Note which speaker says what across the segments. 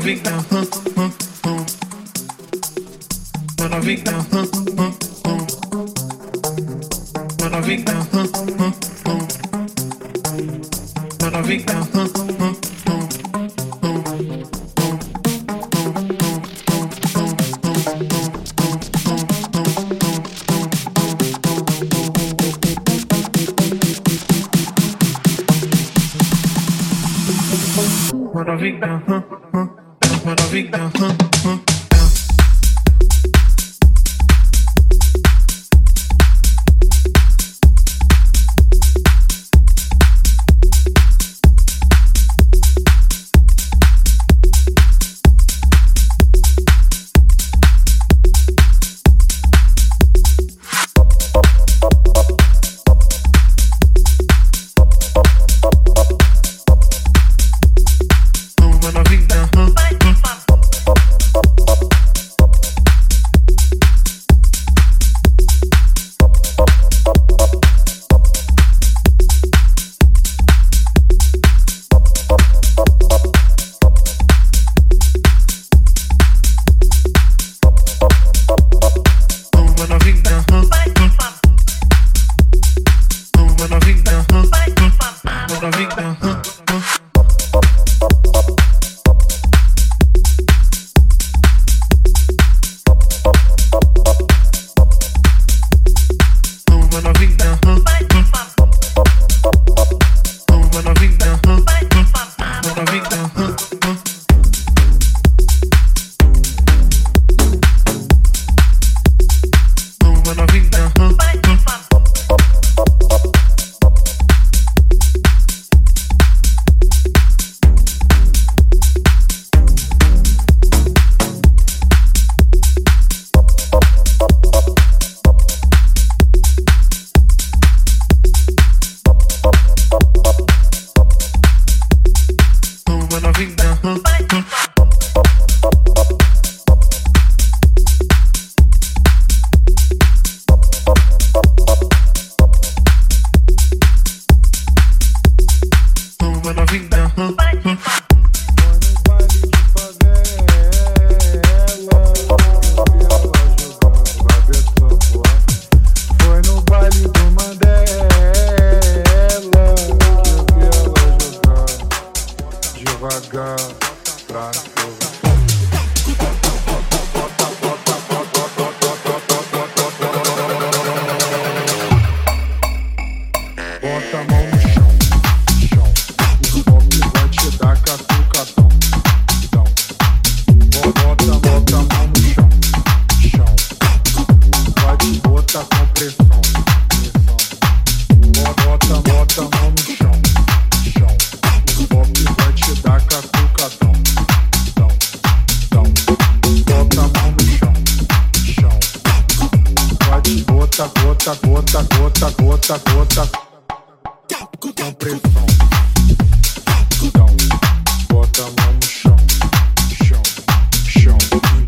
Speaker 1: rica. body, my gota, gota, gota, gota, gota. Com pressão. Então, bota a mão no chão, chão, chão.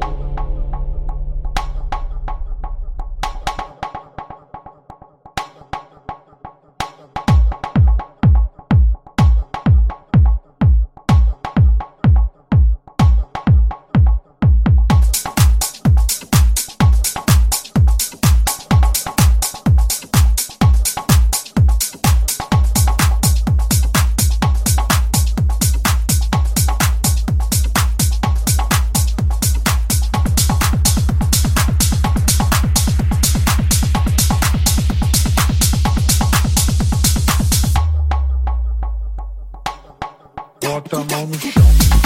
Speaker 2: I'm on show.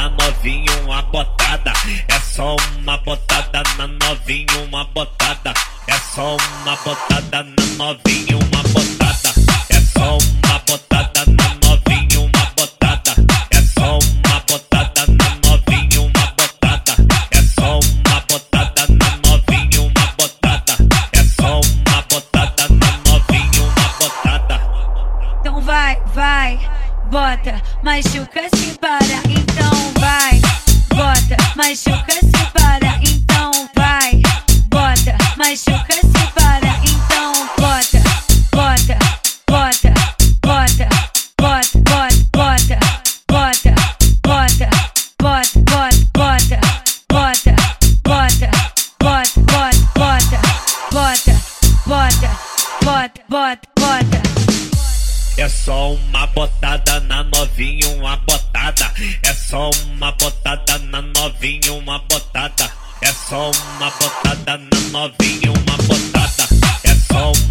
Speaker 2: na
Speaker 3: novinha uma botada. É só uma botada na novinha uma botada. É só uma botada na novinha uma botada. É só uma botada na novinha uma botada. É só uma botada na novinha uma botada. É só uma botada na novinha uma botada. É só uma botada na novinha uma botada.
Speaker 4: Então vai, vai, bota, machuca se para. bota, bota, bota.
Speaker 3: É só uma botada na novinha, uma botada. É só uma botada na novinha, uma botada. É só uma botada na novinha, uma botada. É só uma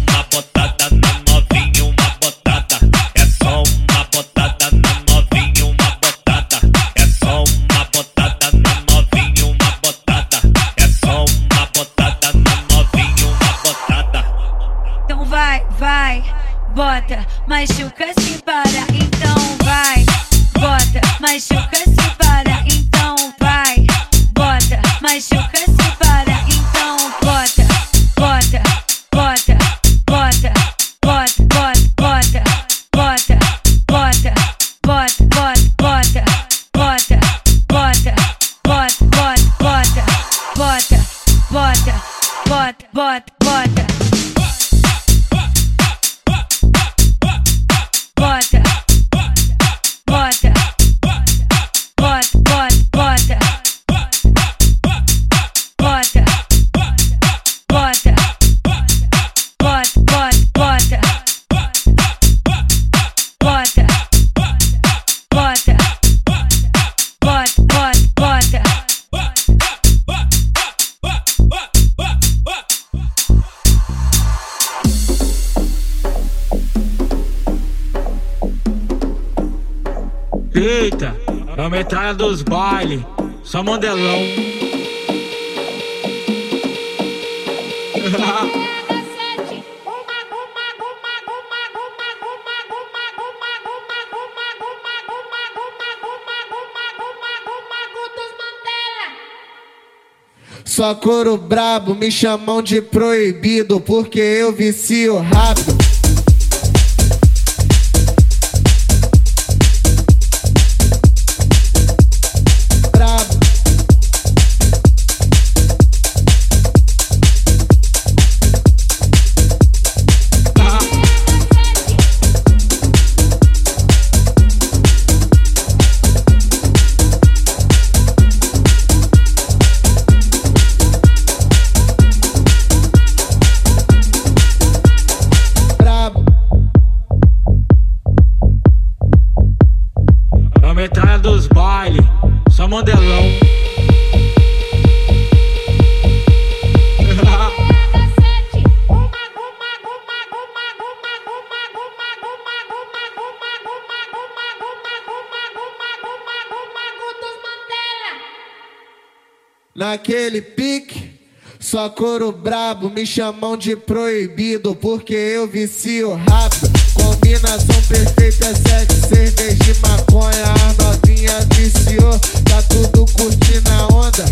Speaker 4: bota, machuca, se para, então vai. Bota, machuca, se para, então vai. Bota, machuca.
Speaker 5: Só
Speaker 6: couro brabo, me chamam de proibido porque eu vicio rápido.
Speaker 5: Só mandelão.
Speaker 6: Naquele pique, só couro brabo, me chamam de proibido porque eu vicio rápido. Combinação perfeita, é sexo, cerveja e maconha. A novinha viciou, tá tudo curtindo a onda.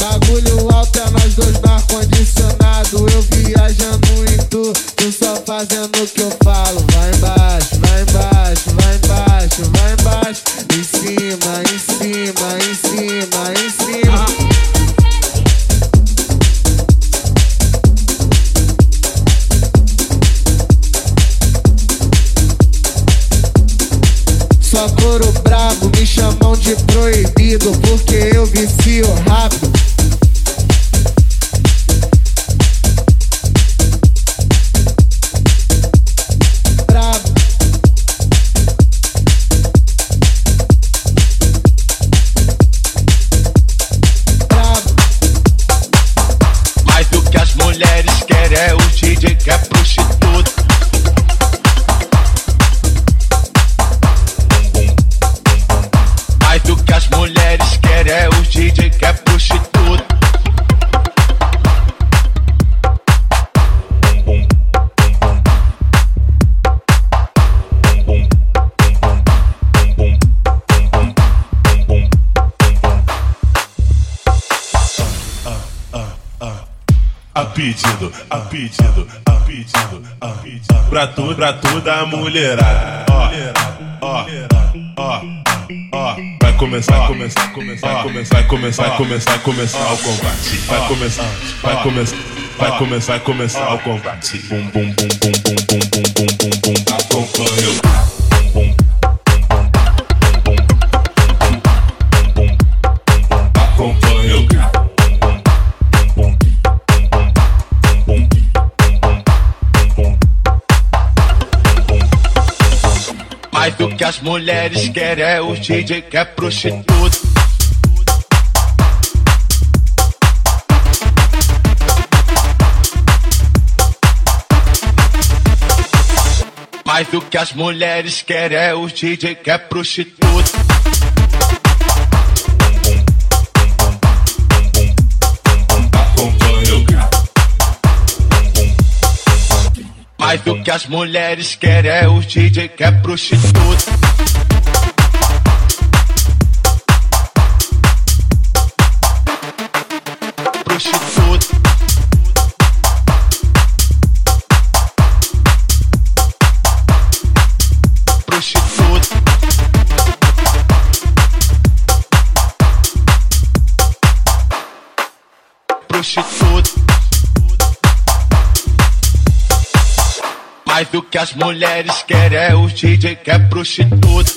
Speaker 6: Bagulho alto é nós dois no ar-condicionado. Eu viajando em tu, tu só fazendo o que eu falo. Vai embaixo, vai embaixo, vai embaixo, vai embaixo. Em cima, em cima, em cima,
Speaker 7: pedido, a pedido, a pedido, a pedido. Pra tu, pra toda a mulherada. Ó, ó, ó, ó. Vai começar, vai começar, começar, vai começar, vai começar, vai começar, começar o combate. Vai começar, vai começar, vai começar, começar o combate. Bum, bum, bum, bum, bum, bum, bum, bum, bum, bum. Acompanha
Speaker 8: Mas o que as mulheres querem é o DJ que é prostituta. Mas o que as mulheres querem é o DJ que é. Mas o que as mulheres querem é o DJ que é prostituta. Prostituta. Mas o que as mulheres querem é o DJ que é prostituta.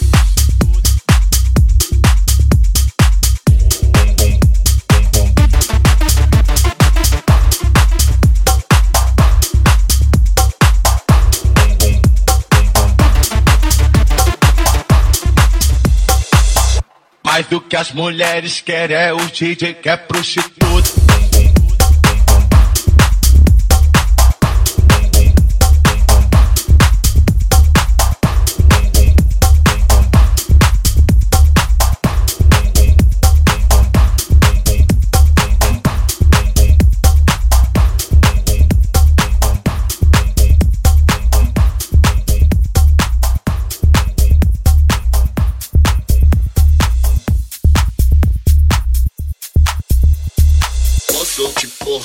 Speaker 8: Mas o que as mulheres querem é o DJ que é prostituta.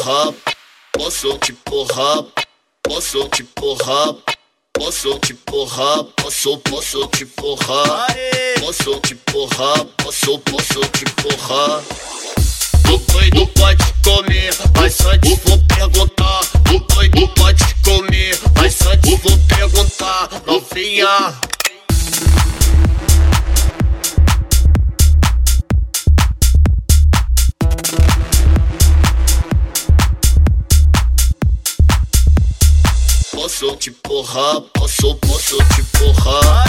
Speaker 9: porra, posso te porra, posso te porra, posso te porra, posso, posso te porra, posso te porra, posso, posso te porra. Tu doido pode comer, mas só te vou perguntar. Tu doido pode comer, mas só te vou perguntar, novinha. Posso te porra posso, posso te porra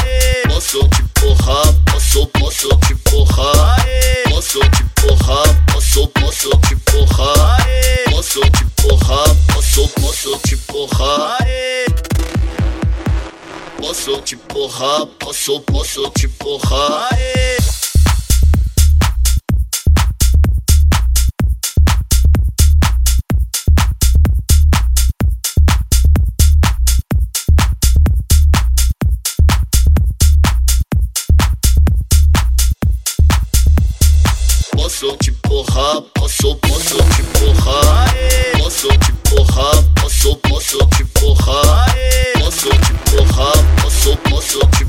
Speaker 9: Posso te porra posso, posso te porra Posso te porra posso, posso te porra Posso te porra posso, posso te porra Posso te porra, posso, posso te porra. posso, posso te porrar. Posso te porrar, posso, posso te porrar. Posso te porrar, posso, posso te.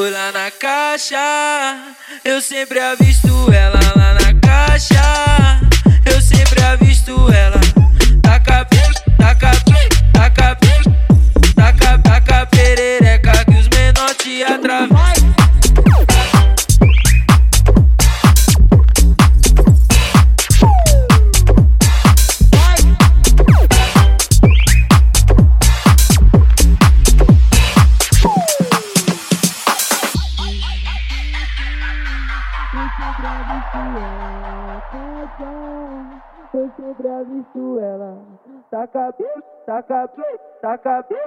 Speaker 10: avisto lá na caixa. Eu sempre avisto ela lá na caixa. Eu sempre avisto ela. taca taca.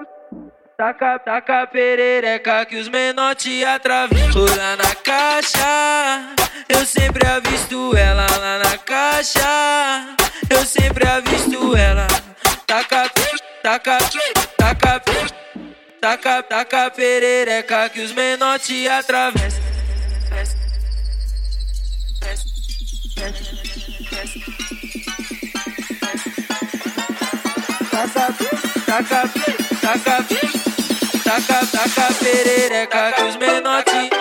Speaker 10: Taca, perereca que os menor te atravessam lá na caixa. Eu sempre avisto ela lá na caixa. Eu sempre avisto ela. Taca, taca, taca, taca, taca perereca que os menor te atravessam. taca, taca, taca, taca, taca perereca que os menotes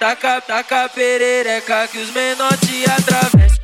Speaker 10: Taca, taca perereca que os menores te atravessam.